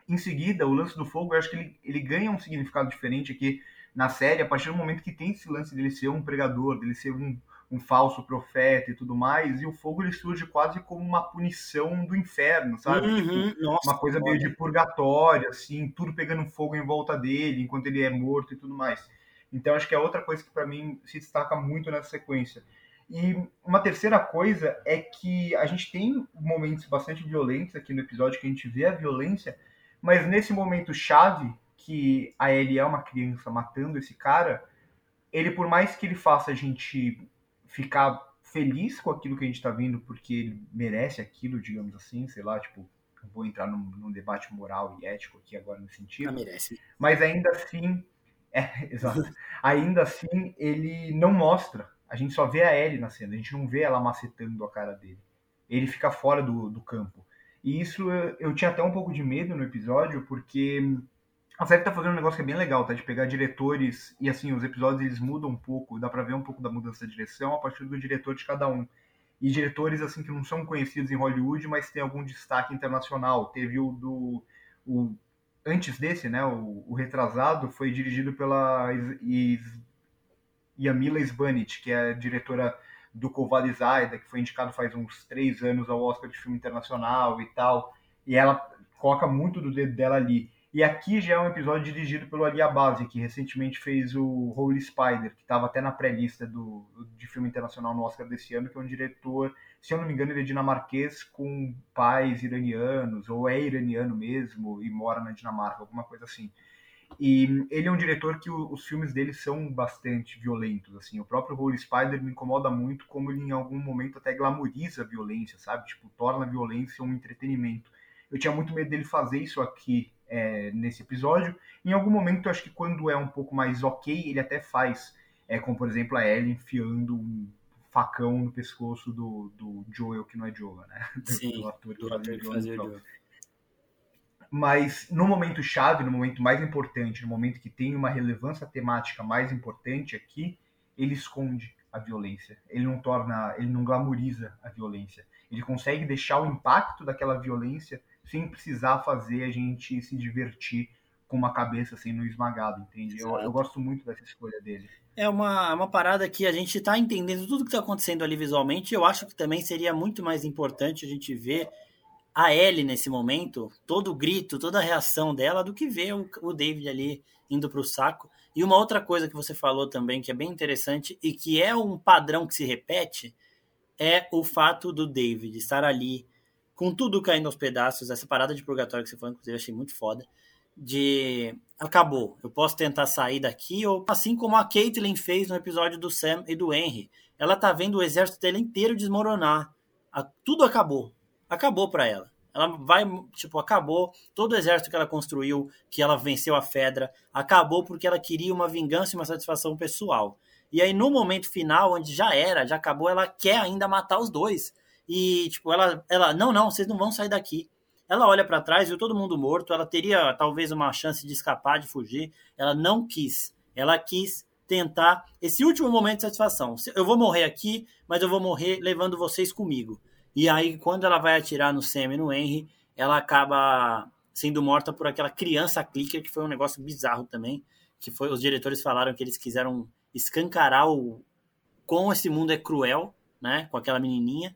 Em seguida, o lance do fogo, eu acho que ele, ele ganha um significado diferente aqui na série, a partir do momento que tem esse lance dele ser um pregador, dele ser um, um falso profeta e tudo mais, e o fogo ele surge quase como uma punição do inferno, sabe? Uhum, tipo, nossa, uma coisa meio de purgatório, assim, tudo pegando fogo em volta dele, enquanto ele é morto e tudo mais. Então acho que é outra coisa que para mim se destaca muito nessa sequência. E uma terceira coisa é que a gente tem momentos bastante violentos aqui no episódio que a gente vê a violência, mas nesse momento chave que a Ellie é uma criança matando esse cara, ele por mais que ele faça a gente ficar feliz com aquilo que a gente está vendo, porque ele merece aquilo, digamos assim, sei lá, tipo, vou entrar num, num, debate moral e ético aqui agora no sentido. Ah, merece. Mas ainda assim, é, exato. ainda assim, ele não mostra. A gente só vê a Ellie na cena, a gente não vê ela macetando a cara dele. Ele fica fora do, do campo. E isso eu, eu tinha até um pouco de medo no episódio, porque a série tá fazendo um negócio que é bem legal, tá? De pegar diretores e assim, os episódios eles mudam um pouco, dá pra ver um pouco da mudança de direção a partir do diretor de cada um. E diretores assim que não são conhecidos em Hollywood, mas tem algum destaque internacional. Teve o do o antes desse, né, o, o retrasado foi dirigido pela Is, Yamila Sbanit, que é a diretora do Kovali Zaida, que foi indicado faz uns três anos ao Oscar de filme internacional e tal. E ela coloca muito do dedo dela ali. E aqui já é um episódio dirigido pelo Ali Abasi, que recentemente fez o Holy Spider, que estava até na pré-lista do, de filme internacional no Oscar desse ano, que é um diretor, se eu não me engano, ele é dinamarquês com pais iranianos, ou é iraniano mesmo, e mora na Dinamarca, alguma coisa assim. E ele é um diretor que os filmes dele são bastante violentos, assim. O próprio Holy Spider me incomoda muito como ele em algum momento até glamoriza a violência, sabe? Tipo, torna a violência um entretenimento. Eu tinha muito medo dele fazer isso aqui é, nesse episódio. Em algum momento, eu acho que quando é um pouco mais ok, ele até faz, é, como por exemplo a Ellie enfiando um facão no pescoço do, do Joel, que não é Joel, né? Sim, do ator que fazia Joel. Fazia Joel. Mas no momento chave, no momento mais importante, no momento que tem uma relevância temática mais importante aqui, ele esconde a violência. Ele não torna, ele não glamoriza a violência. Ele consegue deixar o impacto daquela violência sem precisar fazer a gente se divertir com uma cabeça sendo esmagada, entende? Eu, eu, gosto muito dessa escolha dele. É uma, uma parada que a gente está entendendo tudo que está acontecendo ali visualmente. Eu acho que também seria muito mais importante a gente ver a Ellie nesse momento, todo o grito, toda a reação dela, do que ver o, o David ali indo para o saco. E uma outra coisa que você falou também, que é bem interessante e que é um padrão que se repete, é o fato do David estar ali com tudo caindo aos pedaços, essa parada de purgatório que você falou, inclusive, achei muito foda. De acabou, eu posso tentar sair daqui, ou assim como a Caitlyn fez no episódio do Sam e do Henry. Ela tá vendo o exército dela inteiro desmoronar. A, tudo acabou. Acabou para ela. Ela vai, tipo, acabou. Todo o exército que ela construiu, que ela venceu a Fedra, acabou porque ela queria uma vingança e uma satisfação pessoal. E aí, no momento final, onde já era, já acabou, ela quer ainda matar os dois. E, tipo, ela, ela, não, não, vocês não vão sair daqui. Ela olha para trás, viu todo mundo morto, ela teria talvez uma chance de escapar, de fugir. Ela não quis. Ela quis tentar esse último momento de satisfação. Eu vou morrer aqui, mas eu vou morrer levando vocês comigo. E aí, quando ela vai atirar no Sam e no Henry, ela acaba sendo morta por aquela criança clicker, que foi um negócio bizarro também. Que foi, os diretores falaram que eles quiseram escancarar o como esse mundo é cruel, né? Com aquela menininha.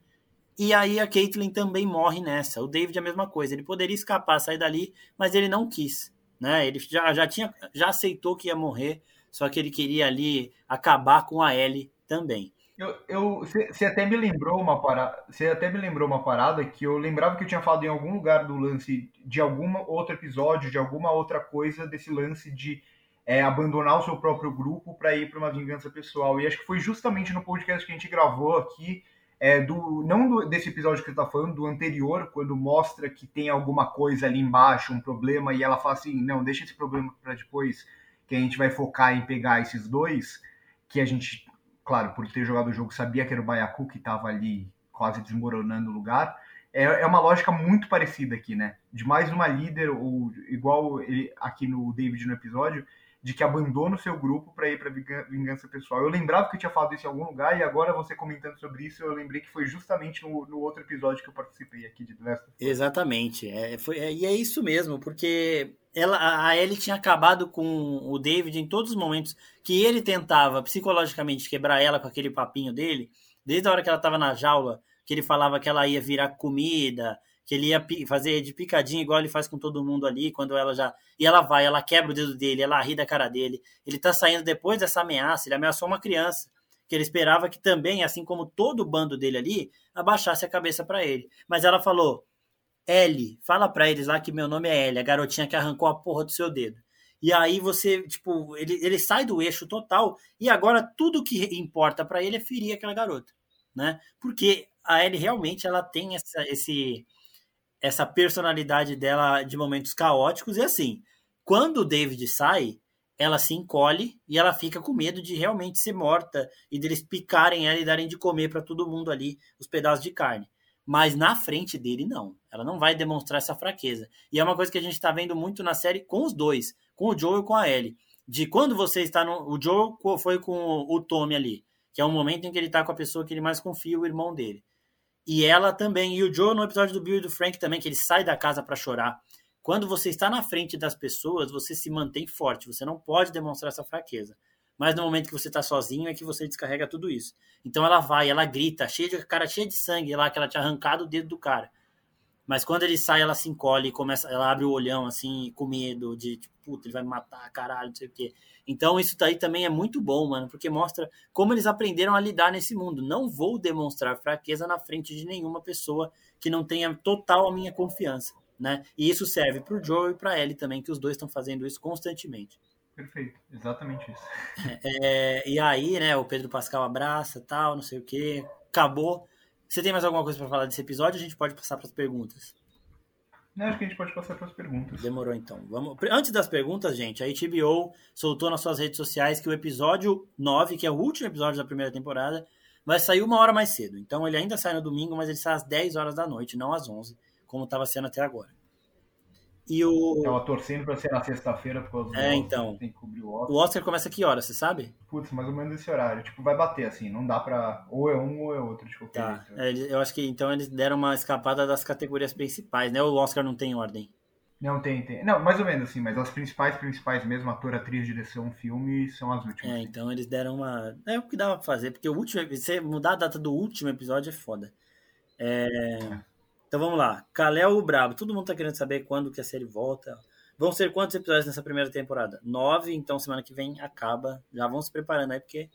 E aí a Caitlyn também morre nessa. O David é a mesma coisa. Ele poderia escapar, sair dali, mas ele não quis. Né? Ele já, já, tinha, já aceitou que ia morrer, só que ele queria ali acabar com a Ellie também. Eu, eu, você até me lembrou uma parada. Você até me lembrou uma parada que eu lembrava que eu tinha falado em algum lugar do lance de algum outro episódio, de alguma outra coisa desse lance de é, abandonar o seu próprio grupo para ir para uma vingança pessoal. E acho que foi justamente no podcast que a gente gravou aqui é, do não do, desse episódio que você está falando, do anterior, quando mostra que tem alguma coisa ali embaixo, um problema, e ela fala assim, não, deixa esse problema para depois, que a gente vai focar em pegar esses dois, que a gente, claro, por ter jogado o jogo, sabia que era o Baiacu que estava ali quase desmoronando o lugar. É, é uma lógica muito parecida aqui, né? De mais uma líder, ou igual ele, aqui no David no episódio, de que abandona o seu grupo para ir para vingança pessoal. Eu lembrava que eu tinha falado isso em algum lugar e agora você comentando sobre isso, eu lembrei que foi justamente no, no outro episódio que eu participei aqui de The Last Exatamente. É, foi, é, e é isso mesmo, porque ela, a Ellie tinha acabado com o David em todos os momentos que ele tentava psicologicamente quebrar ela com aquele papinho dele, desde a hora que ela estava na jaula, que ele falava que ela ia virar comida, que ele ia fazer de picadinho igual ele faz com todo mundo ali, quando ela já. E ela vai, ela quebra o dedo dele, ela ri da cara dele. Ele tá saindo depois dessa ameaça, ele ameaçou uma criança, que ele esperava que também, assim como todo o bando dele ali, abaixasse a cabeça para ele. Mas ela falou: Ellie, fala pra eles lá que meu nome é Ellie, a garotinha que arrancou a porra do seu dedo. E aí você, tipo, ele, ele sai do eixo total e agora tudo que importa para ele é ferir aquela garota, né? Porque a Ellie realmente ela tem essa, esse essa personalidade dela de momentos caóticos. E assim, quando o David sai, ela se encolhe e ela fica com medo de realmente ser morta e deles picarem ela e darem de comer para todo mundo ali os pedaços de carne. Mas na frente dele, não. Ela não vai demonstrar essa fraqueza. E é uma coisa que a gente está vendo muito na série com os dois, com o Joe e com a Ellie. De quando você está no. O Joe foi com o Tommy ali, que é o momento em que ele está com a pessoa que ele mais confia, o irmão dele. E ela também, e o Joe no episódio do Bill e do Frank também, que ele sai da casa para chorar. Quando você está na frente das pessoas, você se mantém forte, você não pode demonstrar essa fraqueza. Mas no momento que você está sozinho é que você descarrega tudo isso. Então ela vai, ela grita, cheia de cara cheia de sangue lá que ela tinha arrancado o dedo do cara. Mas quando ele sai, ela se encolhe, começa, ela abre o olhão assim, com medo de, tipo, puta, ele vai me matar, caralho, não sei o quê. Então isso daí também é muito bom, mano, porque mostra como eles aprenderam a lidar nesse mundo. Não vou demonstrar fraqueza na frente de nenhuma pessoa que não tenha total a minha confiança, né? E isso serve para o Joe e para Ellie também, que os dois estão fazendo isso constantemente. Perfeito, exatamente isso. É, e aí, né, o Pedro Pascal abraça, tal, não sei o que, acabou. Você tem mais alguma coisa para falar desse episódio? A gente pode passar para as perguntas. Não, acho que a gente pode passar para as perguntas. Demorou então. Vamos... Antes das perguntas, gente, a HBO soltou nas suas redes sociais que o episódio 9, que é o último episódio da primeira temporada, vai sair uma hora mais cedo. Então ele ainda sai no domingo, mas ele sai às 10 horas da noite, não às 11, como estava sendo até agora. E o. Tava torcendo pra ser na sexta-feira, por causa do É, então. Tem que cobrir o Oscar. O Oscar começa que hora, você sabe? Putz, mais ou menos esse horário. Tipo, vai bater assim, não dá pra. Ou é um ou é outro, de qualquer Tá. jeito. É, eu acho que então eles deram uma escapada das categorias principais, né? O Oscar não tem ordem. Não, tem, tem. Não, mais ou menos assim, mas as principais, principais mesmo, ator, atriz, direção, filme, são as últimas. É, então eles deram uma. É o que dava pra fazer, porque o último. Você mudar a data do último episódio é foda. É... Então vamos lá. Kalel o Brabo. Todo mundo tá querendo saber quando que a série volta. Vão ser quantos episódios nessa primeira temporada? Nove, então semana que vem acaba. Já vão se preparando aí, porque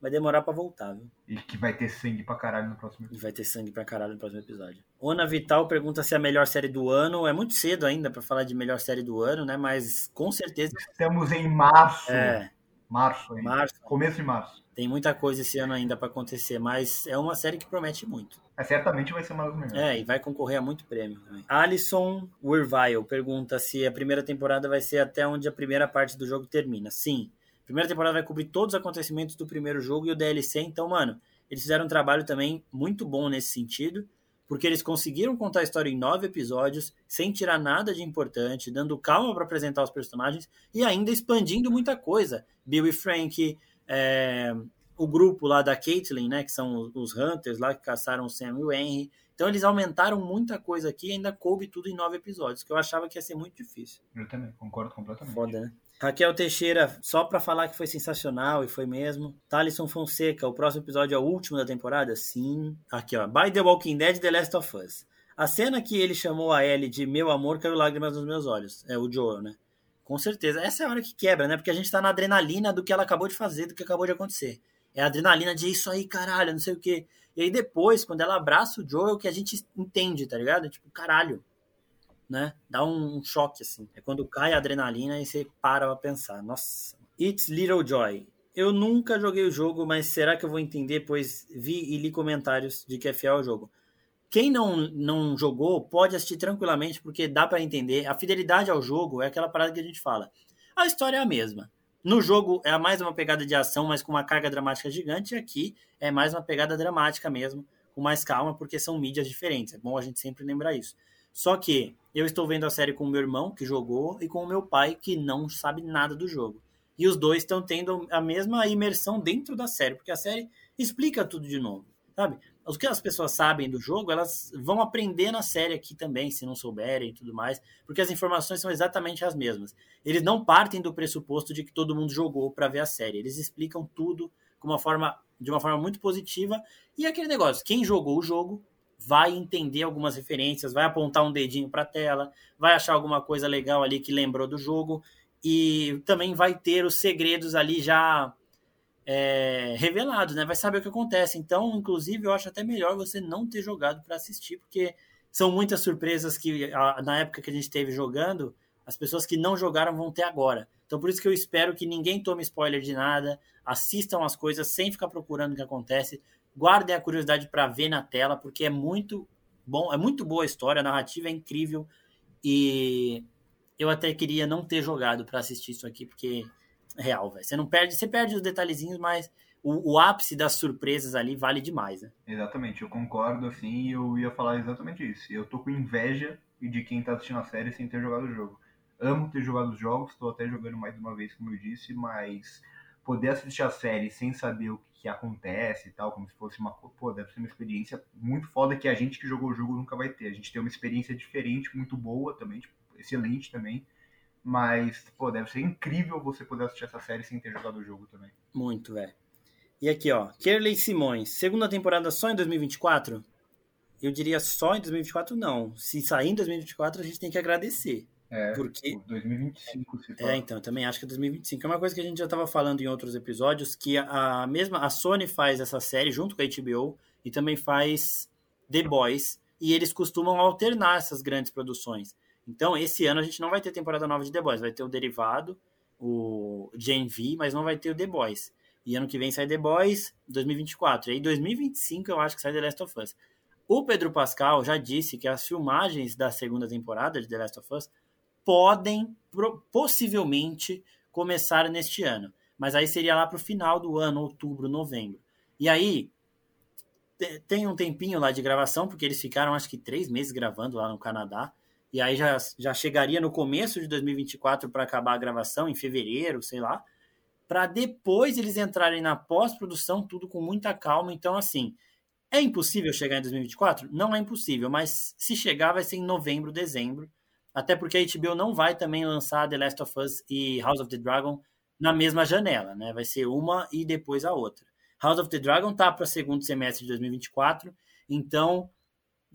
vai demorar pra voltar, viu? E que vai ter sangue pra caralho no próximo E episódio. vai ter sangue pra caralho no próximo episódio. Ona Vital pergunta se é a melhor série do ano. É muito cedo ainda pra falar de melhor série do ano, né? Mas com certeza Estamos em março. é. Março ainda. Março. Começo de março. Tem muita coisa esse ano ainda pra acontecer, mas é uma série que promete muito. Mas certamente vai ser uma das melhores. É, e vai concorrer a muito prêmio também. Alison Wirvile pergunta se a primeira temporada vai ser até onde a primeira parte do jogo termina. Sim. A primeira temporada vai cobrir todos os acontecimentos do primeiro jogo e o DLC, então, mano, eles fizeram um trabalho também muito bom nesse sentido, porque eles conseguiram contar a história em nove episódios, sem tirar nada de importante, dando calma para apresentar os personagens e ainda expandindo muita coisa. Bill e Frank, é, o grupo lá da Caitlyn, né, que são os- Hunters lá que caçaram o Sam e o Henry. Então eles aumentaram muita coisa aqui e ainda coube tudo em nove episódios, que eu achava que ia ser muito difícil. Eu também, concordo completamente. Foda, né? Raquel Teixeira, só pra falar que foi sensacional e foi mesmo. Thalisson Fonseca, o próximo episódio é o último da temporada? Sim. Aqui, ó. By The Walking Dead, The Last of Us. A cena que ele chamou a Ellie de meu amor caiu lágrimas nos meus olhos. É o Joel, né? Com certeza. Essa é a hora que quebra, né? Porque a gente tá na adrenalina do que ela acabou de fazer, do que acabou de acontecer. É a adrenalina de isso aí, caralho, não sei o quê. E aí depois, quando ela abraça o Joel, que a gente entende, tá ligado? Tipo, caralho, né? Dá um, um choque, assim. É quando cai a adrenalina e você para pra pensar. Nossa. It's Little Joy. Eu nunca joguei o jogo, mas será que eu vou entender? Pois vi e li comentários de que é fiel ao jogo. Quem não, não jogou pode assistir tranquilamente, porque dá pra entender. A fidelidade ao jogo é aquela parada que a gente fala. A história é a mesma. No jogo é mais uma pegada de ação, mas com uma carga dramática gigante. E aqui é mais uma pegada dramática mesmo, com mais calma, porque são mídias diferentes. É bom a gente sempre lembrar isso. Só que eu estou vendo a série com o meu irmão, que jogou, e com o meu pai, que não sabe nada do jogo. E os dois estão tendo a mesma imersão dentro da série, porque a série explica tudo de novo, sabe? O que as pessoas sabem do jogo, elas vão aprender na série aqui também, se não souberem e tudo mais, porque as informações são exatamente as mesmas. Eles não partem do pressuposto de que todo mundo jogou para ver a série. Eles explicam tudo com uma forma, de uma forma muito positiva. E aquele negócio, quem jogou o jogo vai entender algumas referências, vai apontar um dedinho para a tela, vai achar alguma coisa legal ali que lembrou do jogo e também vai ter os segredos ali já é, revelados, né? Vai saber o que acontece. Então, inclusive, eu acho até melhor você não ter jogado para assistir, porque são muitas surpresas que na época que a gente teve jogando, as pessoas que não jogaram vão ter agora. Então, por isso que eu espero que ninguém tome spoiler de nada, assistam as coisas sem ficar procurando o que acontece, guardem a curiosidade para ver na tela, porque é muito bom, é muito boa a história, a narrativa é incrível e eu até queria não ter jogado para assistir isso aqui, porque é real, velho. Você não perde, você perde os detalhezinhos, mas o, o, ápice das surpresas ali vale demais, né? Exatamente, eu concordo, assim, e eu ia falar exatamente isso. Eu tô com inveja de quem tá assistindo a série sem ter jogado o jogo. Amo ter jogado os jogos, tô até jogando mais uma vez, como eu disse, mas poder assistir a série sem saber o que acontece e tal, como se fosse uma. Pô, deve ser uma experiência muito foda que a gente que jogou o jogo nunca vai ter. A gente tem uma experiência diferente, muito boa também, tipo, excelente também. Mas, pô, deve ser incrível você poder assistir essa série sem ter jogado o jogo também. Muito, velho. E aqui, ó, Kerley Simões, segunda temporada só em 2024? Eu diria só em 2024, não. Se sair em 2024, a gente tem que agradecer. É, porque 2025 se fala. É, então, eu também acho que é 2025. É uma coisa que a gente já estava falando em outros episódios, que a mesma a Sony faz essa série junto com a HBO e também faz The Boys, e eles costumam alternar essas grandes produções. Então, esse ano a gente não vai ter temporada nova de The Boys, vai ter o Derivado, o Gen V, mas não vai ter o The Boys. E ano que vem sai The Boys, 2024. E aí, 2025 eu acho que sai The Last of Us. O Pedro Pascal já disse que as filmagens da segunda temporada de The Last of Us podem possivelmente começar neste ano. Mas aí seria lá para o final do ano, outubro, novembro. E aí tem um tempinho lá de gravação, porque eles ficaram acho que três meses gravando lá no Canadá. E aí já, já chegaria no começo de 2024 para acabar a gravação, em fevereiro, sei lá. Para depois eles entrarem na pós-produção, tudo com muita calma. Então, assim, é impossível chegar em 2024? Não é impossível, mas se chegar vai ser em novembro, dezembro. Até porque a HBO não vai também lançar The Last of Us e House of the Dragon na mesma janela, né? Vai ser uma e depois a outra. House of the Dragon tá para segundo semestre de 2024, então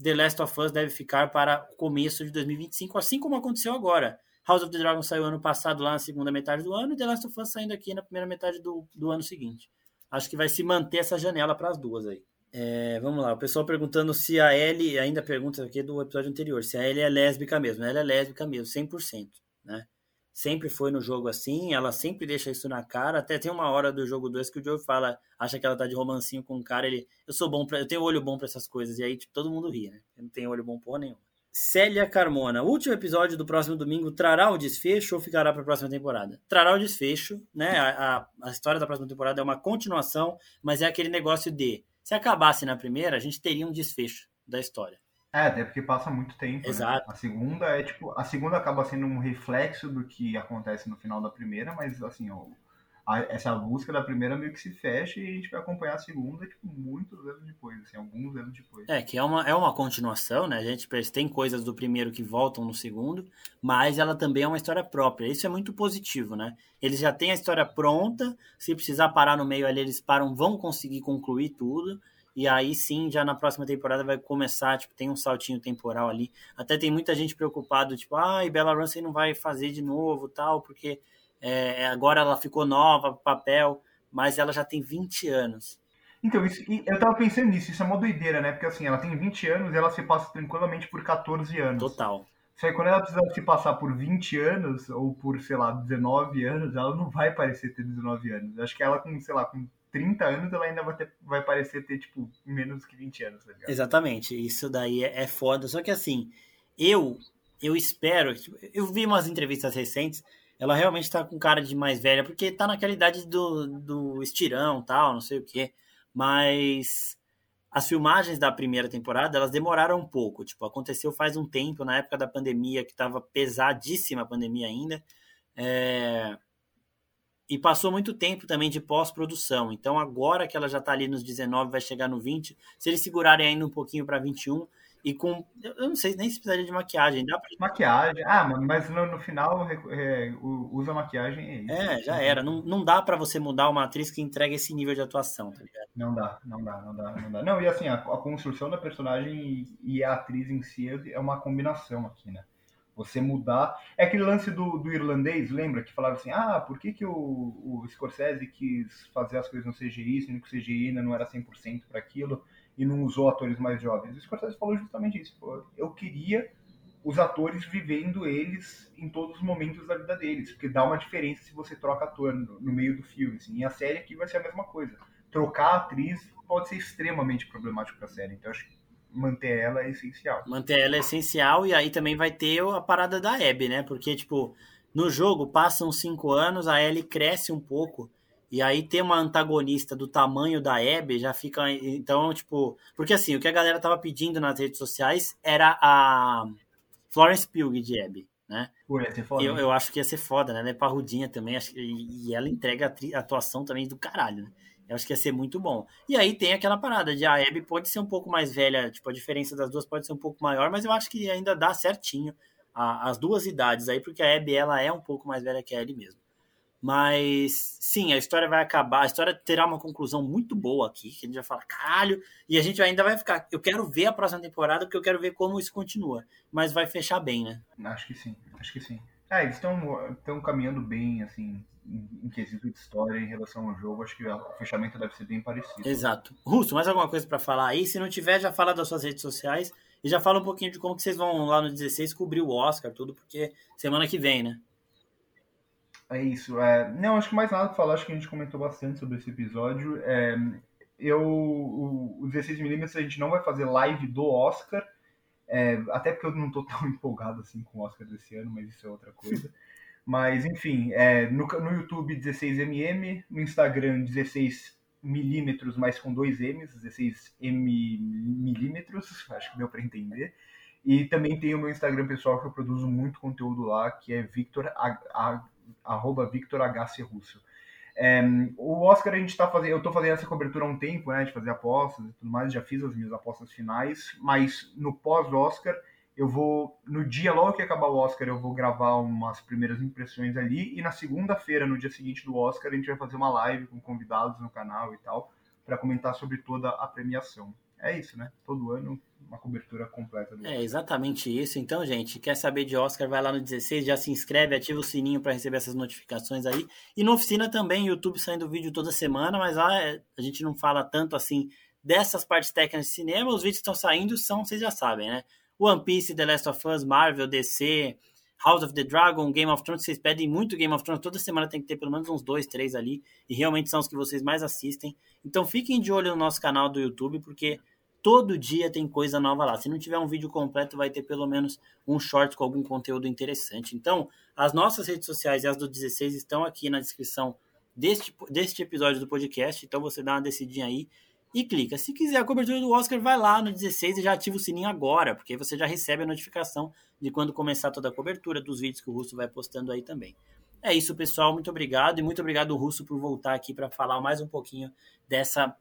The Last of Us deve ficar para o começo de 2025, assim como aconteceu agora. House of the Dragon saiu ano passado lá na segunda metade do ano e The Last of Us saindo aqui na primeira metade do, do ano seguinte. Acho que vai se manter essa janela para as duas aí. É, vamos lá, o pessoal perguntando se a Ellie, ainda pergunta aqui do episódio anterior, se a Ellie é lésbica mesmo. Ela é lésbica mesmo, 100%, né? Sempre foi no jogo assim, ela sempre deixa isso na cara. Até tem uma hora do jogo 2 que o Joe fala, acha que ela tá de romancinho com o cara, ele, eu sou bom eu tenho olho bom para essas coisas. E aí, tipo, todo mundo ri, né? Eu não tenho olho bom porra nenhuma. Célia Carmona, o último episódio do próximo domingo trará o desfecho ou ficará para a próxima temporada? Trará o desfecho, né? A, a, a história da próxima temporada é uma continuação, mas é aquele negócio de se acabasse na primeira, a gente teria um desfecho da história. É, até porque passa muito tempo. Né? Exato. Né? A segunda é tipo. A segunda acaba sendo um reflexo do que acontece no final da primeira, mas assim, ó, a, essa busca da primeira meio que se fecha e a gente vai acompanhar a segunda, tipo, muitos anos depois, assim, alguns anos depois. É, que é uma, é uma continuação, né? A gente tem coisas do primeiro que voltam no segundo, mas ela também é uma história própria. Isso é muito positivo, né? Eles já têm a história pronta, se precisar parar no meio ali, eles param, vão conseguir concluir tudo. E aí sim, já na próxima temporada vai começar, tipo, tem um saltinho temporal ali. Até tem muita gente preocupado, tipo, ah, e Bella Ramsey não vai fazer de novo, tal, porque é, agora ela ficou nova, papel, mas ela já tem 20 anos. Então, isso, eu tava pensando nisso, isso é uma doideira, né? Porque assim, ela tem 20 anos e ela se passa tranquilamente por 14 anos. Total. Só que quando ela precisa se passar por 20 anos, ou por, sei lá, 19 anos, ela não vai parecer ter 19 anos. Eu acho que ela com, sei lá, com 30 anos, ela ainda vai, ter, vai parecer ter, tipo, menos que 20 anos, tá ligado? Exatamente, isso daí é, é foda. Só que assim, eu, eu espero, eu vi umas entrevistas recentes, ela realmente tá com cara de mais velha, porque tá naquela idade do, do estirão tal, não sei o quê. Mas as filmagens da primeira temporada, elas demoraram um pouco. Tipo, aconteceu faz um tempo, na época da pandemia, que tava pesadíssima a pandemia ainda. É... e passou muito tempo também de pós-produção. Então, agora que ela já está ali nos 19, vai chegar no 20. Se eles segurarem ainda um pouquinho para 21, e com. Eu não sei nem se precisaria de maquiagem. Dá pra... Maquiagem. Ah, mas no, no final é, usa maquiagem é isso. É, já era. Não, não dá para você mudar uma atriz que entrega esse nível de atuação, tá ligado? Não dá, não dá, não dá, não dá. Não, e assim, a, a construção da personagem e, e, a atriz em si é uma combinação aqui, né? Você mudar. É aquele lance do, do irlandês, lembra? Que falava assim: ah, por que, que o, o Scorsese quis fazer as coisas no CGI, sendo que o CGI ainda não era 100% para aquilo? E não usou atores mais jovens. O Scorsese falou justamente isso. Eu queria os atores vivendo eles em todos os momentos da vida deles, porque dá uma diferença se você troca ator no, no meio do filme. Assim. E a série aqui vai ser a mesma coisa. Trocar a atriz pode ser extremamente problemático para a série. Então acho que manter ela é essencial. Manter ela é essencial e aí também vai ter a parada da Abby, né? Porque tipo no jogo passam cinco anos, a Ellie cresce um pouco e aí ter uma antagonista do tamanho da Abby já fica. Então, tipo. Porque assim, o que a galera tava pedindo nas redes sociais era a Florence Pugh de Abby, né? Pô, ia ser foda, eu, eu acho que ia ser foda, né? Ela é parrudinha também. Acho, e, e ela entrega a atuação também do caralho, né? Eu acho que ia ser muito bom. E aí tem aquela parada de a Abby pode ser um pouco mais velha, tipo, a diferença das duas pode ser um pouco maior, mas eu acho que ainda dá certinho a, as duas idades aí, porque a Abby ela é um pouco mais velha que a Ellie mesmo. Mas sim, a história vai acabar, a história terá uma conclusão muito boa aqui, que a gente vai falar, caralho, e a gente ainda vai ficar. Eu quero ver a próxima temporada, porque eu quero ver como isso continua. Mas vai fechar bem, né? Acho que sim, acho que sim. É, eles estão caminhando bem, assim, em quesito de história em relação ao jogo. Acho que o fechamento deve ser bem parecido. Exato. Russo, mais alguma coisa para falar aí? Se não tiver, já fala das suas redes sociais e já fala um pouquinho de como que vocês vão lá no 16 cobrir o Oscar, tudo, porque semana que vem, né? É isso. É... Não, acho que mais nada para falar, acho que a gente comentou bastante sobre esse episódio. É... Eu, o, o 16mm a gente não vai fazer live do Oscar, é... até porque eu não estou tão empolgado assim com o Oscar desse ano, mas isso é outra coisa. Mas, enfim, é... no, no YouTube 16mm, no Instagram 16 milímetros, mas com dois M's, 16 M milímetros, acho que deu para entender. E também tem o meu Instagram pessoal que eu produzo muito conteúdo lá, que é Victor arroba Victor H. Russo. É, o Oscar a gente está fazendo, eu estou fazendo essa cobertura há um tempo, né, de fazer apostas e tudo mais, já fiz as minhas apostas finais, mas no pós-Oscar eu vou, no dia logo que acabar o Oscar, eu vou gravar umas primeiras impressões ali, e na segunda-feira, no dia seguinte do Oscar, a gente vai fazer uma live com convidados no canal e tal, para comentar sobre toda a premiação. É isso, né? Todo ano uma cobertura completa. Do é exatamente isso. Então, gente, quer saber de Oscar, vai lá no 16, já se inscreve, ativa o sininho para receber essas notificações aí. E no Oficina também, YouTube saindo vídeo toda semana, mas lá é, a gente não fala tanto assim dessas partes técnicas de cinema. Os vídeos que estão saindo são, vocês já sabem, né? One Piece, The Last of Us, Marvel, DC, House of the Dragon, Game of Thrones, vocês pedem muito Game of Thrones, toda semana tem que ter pelo menos uns dois, três ali, e realmente são os que vocês mais assistem. Então fiquem de olho no nosso canal do YouTube, porque todo dia tem coisa nova lá. Se não tiver um vídeo completo, vai ter pelo menos um short com algum conteúdo interessante. Então, as nossas redes sociais e as do 16 estão aqui na descrição deste, deste episódio do podcast. Então, você dá uma decidinha aí e clica. Se quiser a cobertura do Oscar, vai lá no 16 e já ativa o sininho agora, porque você já recebe a notificação de quando começar toda a cobertura dos vídeos que o Russo vai postando aí também. É isso, pessoal. Muito obrigado. E muito obrigado, Russo, por voltar aqui para falar mais um pouquinho dessa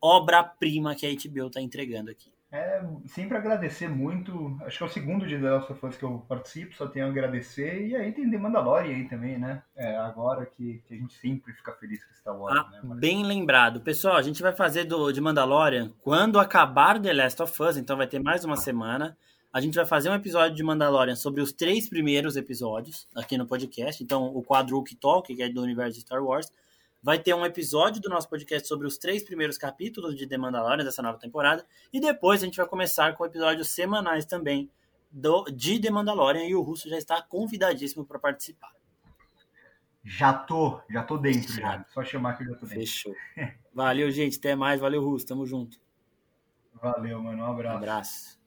obra-prima que a HBO está entregando aqui. É, sempre agradecer muito. Acho que é o segundo de The Last of Us que eu participo, só tenho a agradecer. E aí tem The Mandalorian aí também, né? É, agora que, que a gente sempre fica feliz com Star Wars, ah, né? Bem lembrado. Pessoal, a gente vai fazer do, de Mandalorian quando acabar The Last of Us, então vai ter mais uma semana. A gente vai fazer um episódio de Mandalorian sobre os três primeiros episódios aqui no podcast. Então, o quadro Talk, que é do universo de Star Wars vai ter um episódio do nosso podcast sobre os três primeiros capítulos de The Mandalorian dessa nova temporada. E depois a gente vai começar com episódios semanais também do, de The Mandalorian. E o Russo já está convidadíssimo para participar. Já tô, já tô dentro já. Só chamar que eu já tô dentro. Fechou. Valeu, gente. Até mais. Valeu, Russo. Tamo junto. Valeu, mano. Um abraço. Um abraço.